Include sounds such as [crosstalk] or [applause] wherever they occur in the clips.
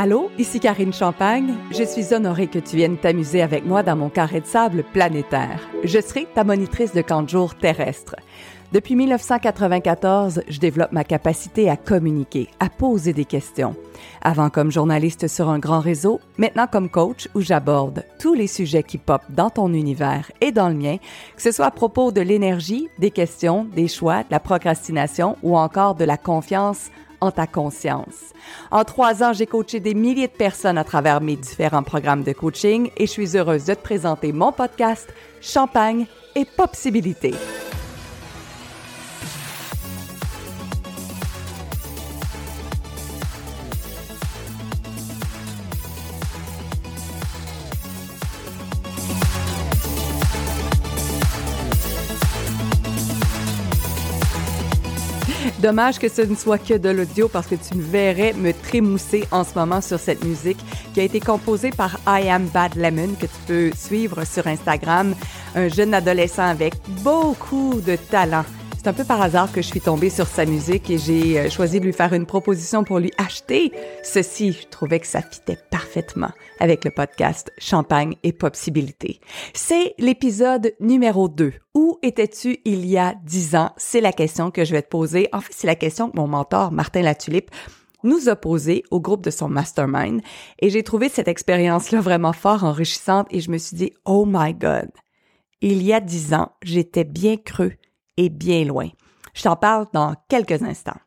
Allô, ici Karine Champagne. Je suis honorée que tu viennes t'amuser avec moi dans mon carré de sable planétaire. Je serai ta monitrice de camp de jour terrestre. Depuis 1994, je développe ma capacité à communiquer, à poser des questions. Avant comme journaliste sur un grand réseau, maintenant comme coach où j'aborde tous les sujets qui popent dans ton univers et dans le mien, que ce soit à propos de l'énergie, des questions, des choix, de la procrastination ou encore de la confiance en ta conscience. En trois ans, j'ai coaché des milliers de personnes à travers mes différents programmes de coaching et je suis heureuse de te présenter mon podcast Champagne et Possibilité. Dommage que ce ne soit que de l'audio parce que tu verrais me trémousser en ce moment sur cette musique qui a été composée par I Am Bad Lemon que tu peux suivre sur Instagram, un jeune adolescent avec beaucoup de talent c'est un peu par hasard que je suis tombée sur sa musique et j'ai euh, choisi de lui faire une proposition pour lui acheter ceci. Je trouvais que ça fitait parfaitement avec le podcast Champagne et Possibilité. C'est l'épisode numéro 2. Où étais-tu il y a dix ans? C'est la question que je vais te poser. En fait, c'est la question que mon mentor, Martin Latulippe, nous a posé au groupe de son mastermind et j'ai trouvé cette expérience-là vraiment fort enrichissante et je me suis dit, oh my God, il y a dix ans, j'étais bien creux et bien loin. Je t'en parle dans quelques instants.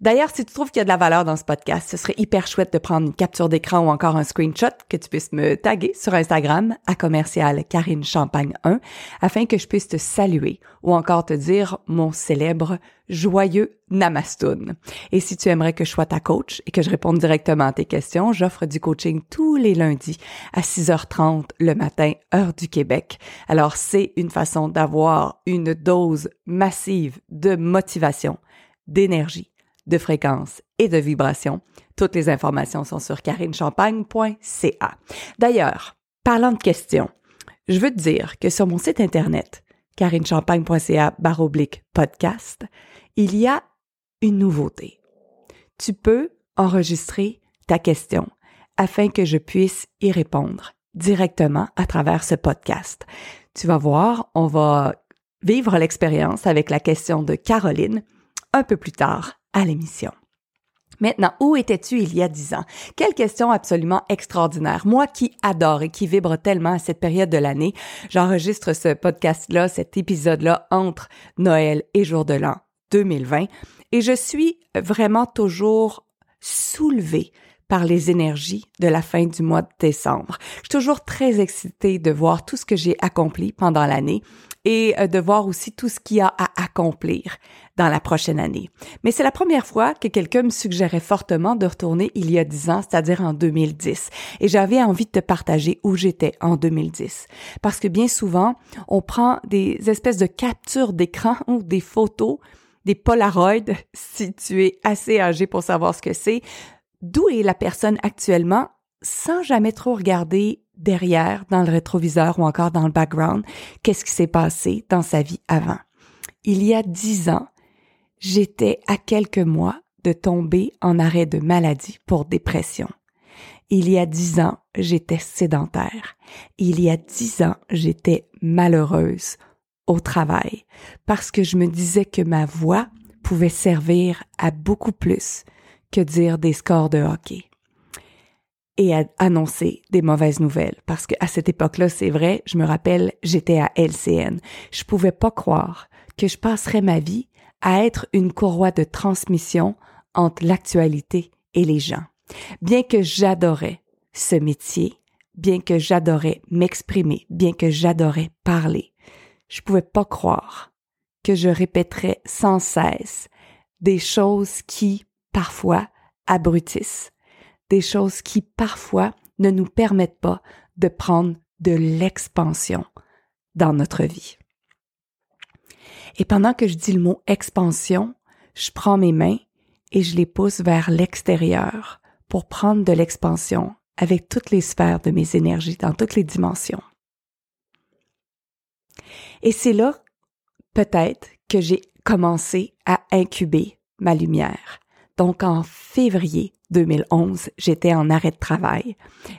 D'ailleurs, si tu trouves qu'il y a de la valeur dans ce podcast, ce serait hyper chouette de prendre une capture d'écran ou encore un screenshot que tu puisses me taguer sur Instagram à commercial Karine Champagne 1 afin que je puisse te saluer ou encore te dire mon célèbre joyeux Namastoun. Et si tu aimerais que je sois ta coach et que je réponde directement à tes questions, j'offre du coaching tous les lundis à 6h30 le matin, heure du Québec. Alors c'est une façon d'avoir une dose massive de motivation, d'énergie de fréquence et de vibration. Toutes les informations sont sur carinechampagne.ca. D'ailleurs, parlant de questions, je veux te dire que sur mon site internet, carinechampagne.ca baroblique podcast, il y a une nouveauté. Tu peux enregistrer ta question afin que je puisse y répondre directement à travers ce podcast. Tu vas voir, on va vivre l'expérience avec la question de Caroline un peu plus tard à l'émission. Maintenant, où étais-tu il y a dix ans? Quelle question absolument extraordinaire. Moi qui adore et qui vibre tellement à cette période de l'année, j'enregistre ce podcast-là, cet épisode-là entre Noël et Jour de l'An 2020 et je suis vraiment toujours soulevée par les énergies de la fin du mois de décembre. Je suis toujours très excitée de voir tout ce que j'ai accompli pendant l'année et euh, de voir aussi tout ce qu'il y a à accomplir dans la prochaine année. Mais c'est la première fois que quelqu'un me suggérait fortement de retourner il y a dix ans, c'est-à-dire en 2010. Et j'avais envie de te partager où j'étais en 2010. Parce que bien souvent, on prend des espèces de captures d'écran ou des photos, des Polaroids, [laughs] si tu es assez âgé pour savoir ce que c'est, d'où est la personne actuellement sans jamais trop regarder derrière, dans le rétroviseur ou encore dans le background, qu'est-ce qui s'est passé dans sa vie avant? Il y a dix ans, j'étais à quelques mois de tomber en arrêt de maladie pour dépression. Il y a dix ans, j'étais sédentaire. Il y a dix ans, j'étais malheureuse au travail parce que je me disais que ma voix pouvait servir à beaucoup plus que dire des scores de hockey et à annoncer des mauvaises nouvelles. Parce qu'à cette époque-là, c'est vrai, je me rappelle, j'étais à LCN. Je pouvais pas croire que je passerais ma vie à être une courroie de transmission entre l'actualité et les gens. Bien que j'adorais ce métier, bien que j'adorais m'exprimer, bien que j'adorais parler, je pouvais pas croire que je répéterais sans cesse des choses qui, parfois, abrutissent, des choses qui parfois ne nous permettent pas de prendre de l'expansion dans notre vie. Et pendant que je dis le mot expansion, je prends mes mains et je les pousse vers l'extérieur pour prendre de l'expansion avec toutes les sphères de mes énergies, dans toutes les dimensions. Et c'est là, peut-être, que j'ai commencé à incuber ma lumière. Donc en février 2011, j'étais en arrêt de travail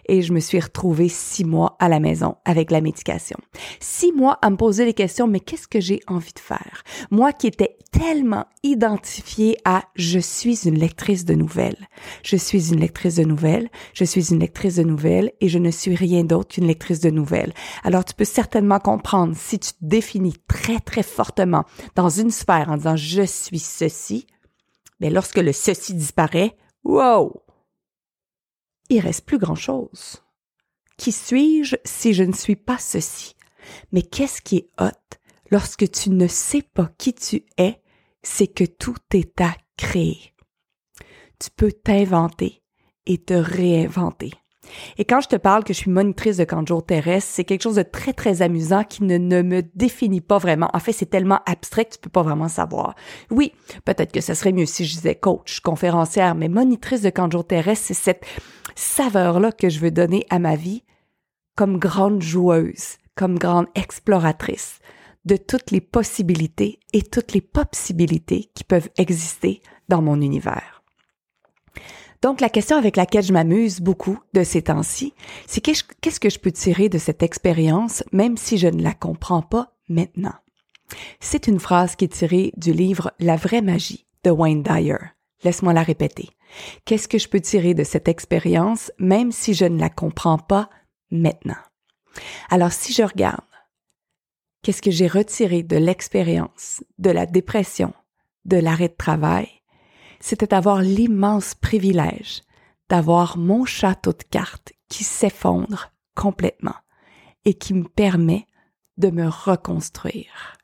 et je me suis retrouvée six mois à la maison avec la médication. Six mois à me poser les questions, mais qu'est-ce que j'ai envie de faire? Moi qui étais tellement identifiée à je suis une lectrice de nouvelles. Je suis une lectrice de nouvelles, je suis une lectrice de nouvelles et je ne suis rien d'autre qu'une lectrice de nouvelles. Alors tu peux certainement comprendre si tu te définis très très fortement dans une sphère en disant je suis ceci, mais lorsque le ceci disparaît, wow! Il reste plus grand chose. Qui suis-je si je ne suis pas ceci? Mais qu'est-ce qui est hot lorsque tu ne sais pas qui tu es, c'est que tout est à créer. Tu peux t'inventer et te réinventer. Et quand je te parle que je suis monitrice de camp terrestre, c'est quelque chose de très, très amusant qui ne, me définit pas vraiment. En fait, c'est tellement abstrait que tu peux pas vraiment savoir. Oui, peut-être que ce serait mieux si je disais coach, conférencière, mais monitrice de camp terrestre, c'est cette saveur-là que je veux donner à ma vie comme grande joueuse, comme grande exploratrice de toutes les possibilités et toutes les possibilités qui peuvent exister dans mon univers. Donc, la question avec laquelle je m'amuse beaucoup de ces temps-ci, c'est qu'est-ce que je peux tirer de cette expérience, même si je ne la comprends pas maintenant? C'est une phrase qui est tirée du livre La vraie magie de Wayne Dyer. Laisse-moi la répéter. Qu'est-ce que je peux tirer de cette expérience, même si je ne la comprends pas maintenant? Alors, si je regarde, qu'est-ce que j'ai retiré de l'expérience, de la dépression, de l'arrêt de travail, c'était d'avoir l'immense privilège d'avoir mon château de cartes qui s'effondre complètement et qui me permet de me reconstruire.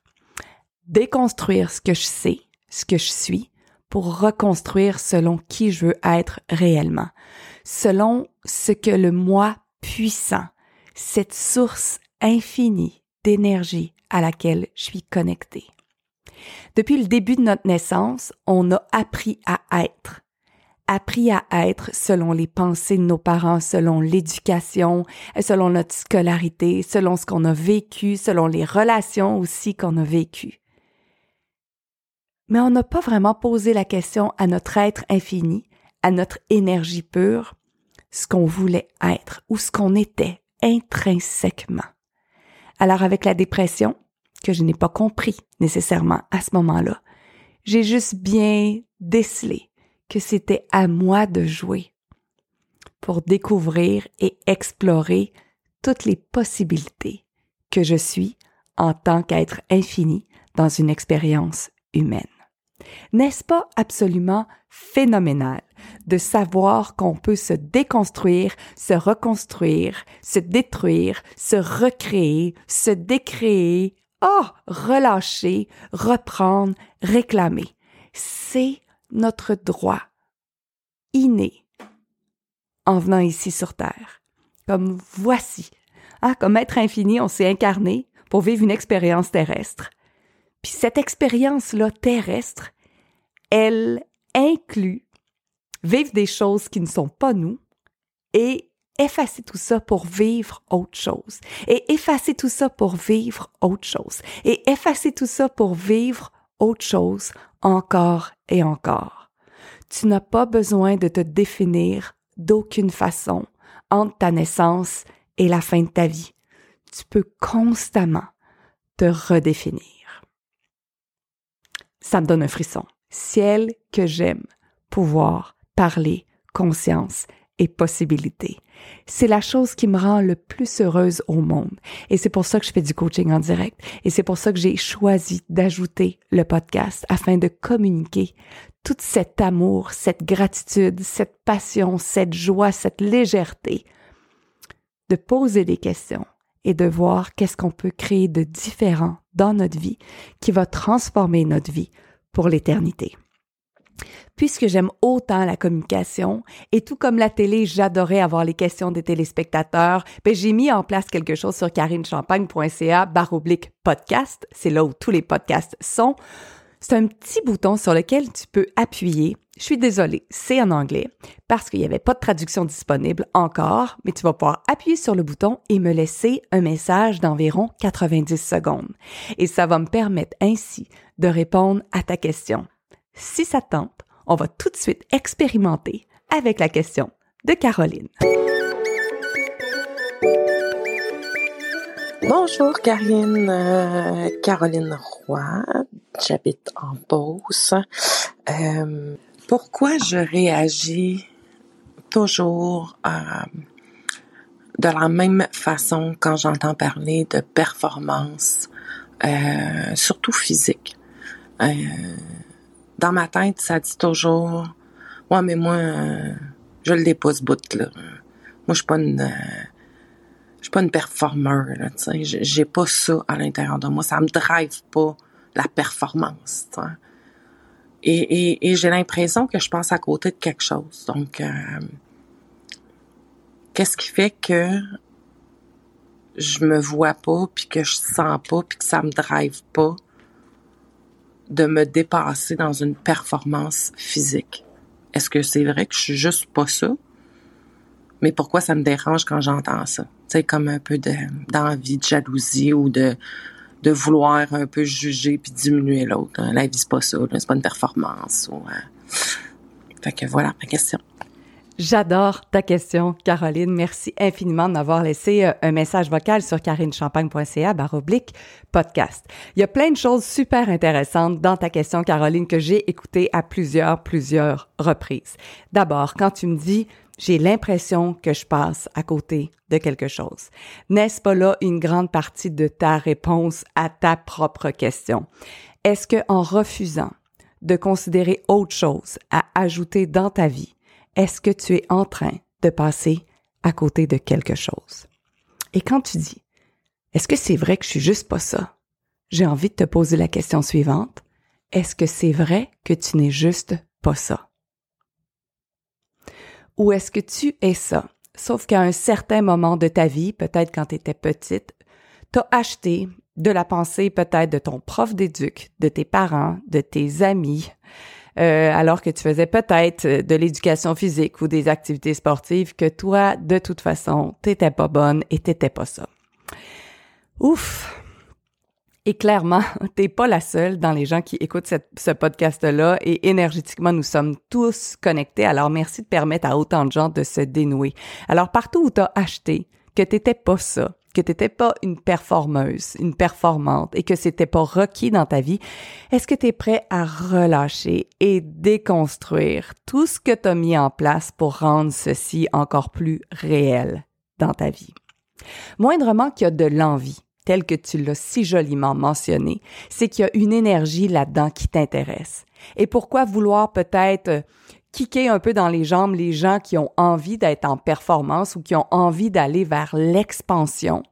Déconstruire ce que je sais, ce que je suis, pour reconstruire selon qui je veux être réellement, selon ce que le moi puissant, cette source infinie d'énergie à laquelle je suis connectée. Depuis le début de notre naissance, on a appris à être. Appris à être selon les pensées de nos parents, selon l'éducation, selon notre scolarité, selon ce qu'on a vécu, selon les relations aussi qu'on a vécues. Mais on n'a pas vraiment posé la question à notre être infini, à notre énergie pure, ce qu'on voulait être ou ce qu'on était intrinsèquement. Alors avec la dépression, que je n'ai pas compris nécessairement à ce moment-là. J'ai juste bien décelé que c'était à moi de jouer pour découvrir et explorer toutes les possibilités que je suis en tant qu'être infini dans une expérience humaine. N'est-ce pas absolument phénoménal de savoir qu'on peut se déconstruire, se reconstruire, se détruire, se recréer, se décréer Oh, relâcher, reprendre, réclamer. C'est notre droit inné en venant ici sur Terre. Comme voici. Ah, comme être infini, on s'est incarné pour vivre une expérience terrestre. Puis cette expérience-là terrestre, elle inclut vivre des choses qui ne sont pas nous et effacer tout ça pour vivre autre chose. Et effacer tout ça pour vivre autre chose. Et effacer tout ça pour vivre autre chose encore et encore. Tu n'as pas besoin de te définir d'aucune façon entre ta naissance et la fin de ta vie. Tu peux constamment te redéfinir. Ça me donne un frisson. Ciel que j'aime pouvoir parler conscience et possibilités. C'est la chose qui me rend le plus heureuse au monde. Et c'est pour ça que je fais du coaching en direct. Et c'est pour ça que j'ai choisi d'ajouter le podcast afin de communiquer tout cet amour, cette gratitude, cette passion, cette joie, cette légèreté. De poser des questions et de voir qu'est-ce qu'on peut créer de différent dans notre vie qui va transformer notre vie pour l'éternité puisque j'aime autant la communication et tout comme la télé, j'adorais avoir les questions des téléspectateurs, ben j'ai mis en place quelque chose sur carinechampagne.ca baroblique podcast. C'est là où tous les podcasts sont. C'est un petit bouton sur lequel tu peux appuyer. Je suis désolée, c'est en anglais parce qu'il n'y avait pas de traduction disponible encore, mais tu vas pouvoir appuyer sur le bouton et me laisser un message d'environ 90 secondes. Et ça va me permettre ainsi de répondre à ta question. Si ça tente, on va tout de suite expérimenter avec la question de Caroline. Bonjour Karine, euh, Caroline Roy, j'habite en Beauce. Euh, pourquoi je réagis toujours euh, de la même façon quand j'entends parler de performance, euh, surtout physique? Euh, dans ma tête, ça dit toujours, ouais, mais moi, euh, je le dépose bout là. Moi, je suis pas une, je suis pas une performeur là. Tu sais, j'ai pas ça à l'intérieur de moi. Ça me drive pas la performance. Tu sais. Et, et, et j'ai l'impression que je passe à côté de quelque chose. Donc, euh, qu'est-ce qui fait que je me vois pas, puis que je sens pas, puis que ça me drive pas? De me dépasser dans une performance physique? Est-ce que c'est vrai que je suis juste pas ça? Mais pourquoi ça me dérange quand j'entends ça? Sais, comme un peu de, d'envie, de jalousie ou de, de vouloir un peu juger puis diminuer l'autre. Hein. La vie, c'est pas ça. C'est pas une performance. Ou, euh... Fait que voilà ma question. J'adore ta question, Caroline. Merci infiniment de m'avoir laissé euh, un message vocal sur carinechampagne.ca baroblique podcast. Il y a plein de choses super intéressantes dans ta question, Caroline, que j'ai écoutées à plusieurs, plusieurs reprises. D'abord, quand tu me dis j'ai l'impression que je passe à côté de quelque chose. N'est-ce pas là une grande partie de ta réponse à ta propre question? Est-ce que en refusant de considérer autre chose à ajouter dans ta vie, est-ce que tu es en train de passer à côté de quelque chose? Et quand tu dis, est-ce que c'est vrai que je suis juste pas ça? J'ai envie de te poser la question suivante. Est-ce que c'est vrai que tu n'es juste pas ça? Ou est-ce que tu es ça? Sauf qu'à un certain moment de ta vie, peut-être quand tu étais petite, t'as acheté de la pensée peut-être de ton prof d'éduc, de tes parents, de tes amis, euh, alors que tu faisais peut-être de l'éducation physique ou des activités sportives que toi, de toute façon, t'étais pas bonne et t'étais pas ça. Ouf! Et clairement, [laughs] t'es pas la seule dans les gens qui écoutent ce podcast-là et énergétiquement, nous sommes tous connectés. Alors, merci de permettre à autant de gens de se dénouer. Alors, partout où t'as acheté que t'étais pas ça, que t'étais pas une performeuse, une performante et que c'était pas requis dans ta vie, est-ce que tu es prêt à relâcher et déconstruire tout ce que tu as mis en place pour rendre ceci encore plus réel dans ta vie? Moindrement qu'il y a de l'envie, tel que tu l'as si joliment mentionné, c'est qu'il y a une énergie là-dedans qui t'intéresse. Et pourquoi vouloir peut-être kicker un peu dans les jambes les gens qui ont envie d'être en performance ou qui ont envie d'aller vers l'expansion,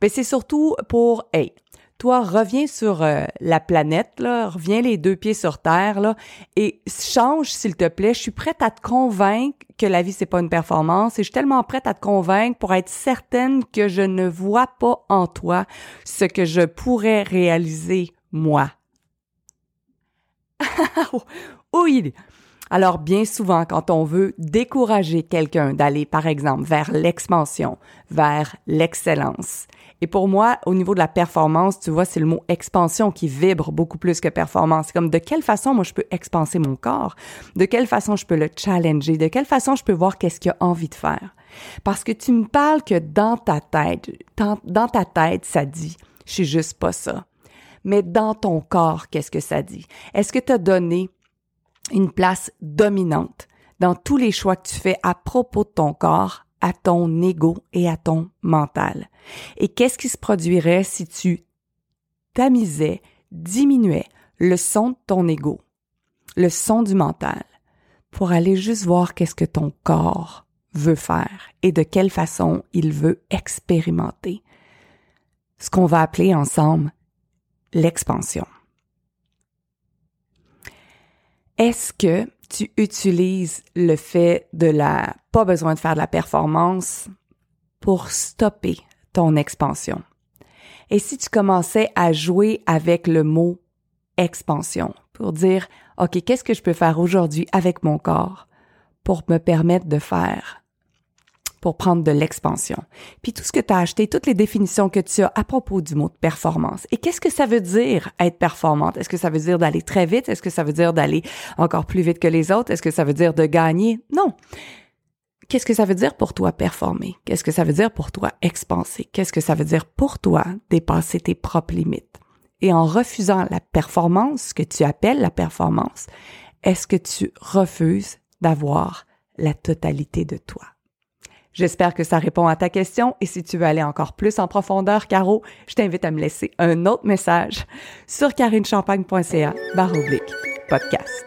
ben c'est surtout pour hey, toi reviens sur euh, la planète là, reviens les deux pieds sur terre là et change s'il te plaît, je suis prête à te convaincre que la vie c'est pas une performance et je suis tellement prête à te convaincre pour être certaine que je ne vois pas en toi ce que je pourrais réaliser moi. [laughs] oui, alors bien souvent, quand on veut décourager quelqu'un d'aller, par exemple, vers l'expansion, vers l'excellence, et pour moi, au niveau de la performance, tu vois, c'est le mot expansion qui vibre beaucoup plus que performance. C'est comme de quelle façon moi je peux expanser mon corps, de quelle façon je peux le challenger, de quelle façon je peux voir qu'est-ce qu'il a envie de faire? Parce que tu me parles que dans ta tête, dans ta tête, ça dit, je suis juste pas ça. Mais dans ton corps, qu'est-ce que ça dit? Est-ce que tu as donné une place dominante dans tous les choix que tu fais à propos de ton corps, à ton ego et à ton mental. Et qu'est-ce qui se produirait si tu tamisais, diminuais le son de ton ego, le son du mental, pour aller juste voir qu'est-ce que ton corps veut faire et de quelle façon il veut expérimenter. Ce qu'on va appeler ensemble l'expansion. Est-ce que tu utilises le fait de la pas besoin de faire de la performance pour stopper ton expansion? Et si tu commençais à jouer avec le mot expansion pour dire, OK, qu'est-ce que je peux faire aujourd'hui avec mon corps pour me permettre de faire pour prendre de l'expansion. Puis tout ce que tu as acheté, toutes les définitions que tu as à propos du mot de performance. Et qu'est-ce que ça veut dire être performante? Est-ce que ça veut dire d'aller très vite? Est-ce que ça veut dire d'aller encore plus vite que les autres? Est-ce que ça veut dire de gagner? Non. Qu'est-ce que ça veut dire pour toi performer? Qu'est-ce que ça veut dire pour toi expanser? Qu'est-ce que ça veut dire pour toi dépasser tes propres limites? Et en refusant la performance, que tu appelles la performance, est-ce que tu refuses d'avoir la totalité de toi? J'espère que ça répond à ta question et si tu veux aller encore plus en profondeur, Caro, je t'invite à me laisser un autre message sur carinechampagne.ca barre podcast.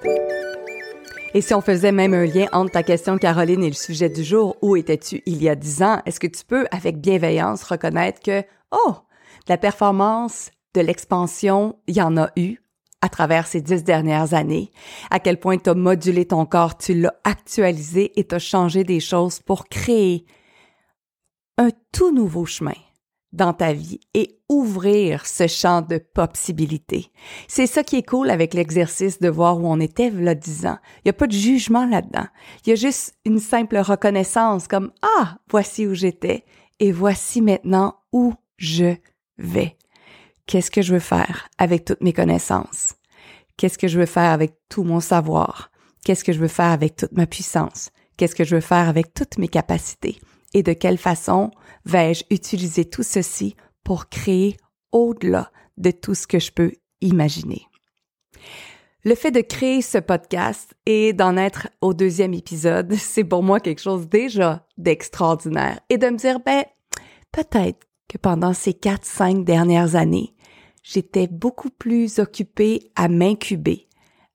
Et si on faisait même un lien entre ta question, Caroline, et le sujet du jour, où étais-tu il y a dix ans, est-ce que tu peux, avec bienveillance, reconnaître que, oh, la performance, de l'expansion, il y en a eu? À travers ces dix dernières années, à quel point tu as modulé ton corps, tu l'as actualisé et tu as changé des choses pour créer un tout nouveau chemin dans ta vie et ouvrir ce champ de possibilités. C'est ça qui est cool avec l'exercice de voir où on était là dix ans. Il n'y a pas de jugement là-dedans. Il y a juste une simple reconnaissance comme Ah, voici où j'étais et voici maintenant où je vais. Qu'est-ce que je veux faire avec toutes mes connaissances? Qu'est-ce que je veux faire avec tout mon savoir? Qu'est-ce que je veux faire avec toute ma puissance? Qu'est-ce que je veux faire avec toutes mes capacités? Et de quelle façon vais-je utiliser tout ceci pour créer au-delà de tout ce que je peux imaginer? Le fait de créer ce podcast et d'en être au deuxième épisode, [laughs] c'est pour moi quelque chose déjà d'extraordinaire. Et de me dire, ben, peut-être que pendant ces quatre, cinq dernières années, j'étais beaucoup plus occupée à m'incuber,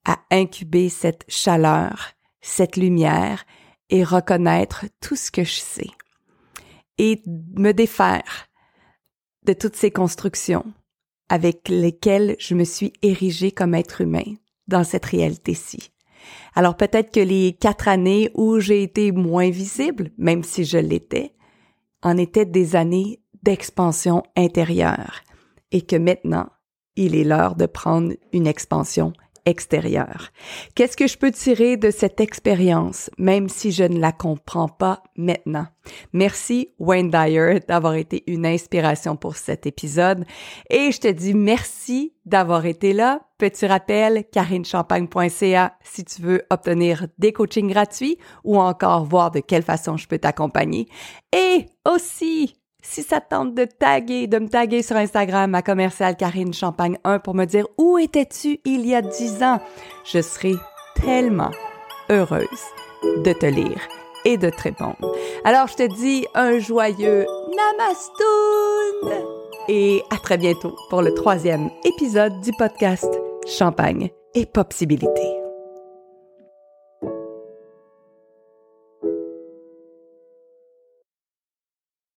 à incuber cette chaleur, cette lumière et reconnaître tout ce que je sais et me défaire de toutes ces constructions avec lesquelles je me suis érigée comme être humain dans cette réalité-ci. Alors peut-être que les quatre années où j'ai été moins visible, même si je l'étais, en étaient des années d'expansion intérieure et que maintenant, il est l'heure de prendre une expansion extérieure. Qu'est-ce que je peux tirer de cette expérience, même si je ne la comprends pas maintenant? Merci Wayne Dyer d'avoir été une inspiration pour cet épisode et je te dis merci d'avoir été là. Petit rappel, carinechampagne.ca si tu veux obtenir des coachings gratuits ou encore voir de quelle façon je peux t'accompagner. Et aussi, si ça tente de taguer, de me taguer sur Instagram à commercial Karine Champagne 1 pour me dire où étais-tu il y a dix ans, je serai tellement heureuse de te lire et de te répondre. Alors je te dis un joyeux Namastoun et à très bientôt pour le troisième épisode du podcast Champagne et Possibilités.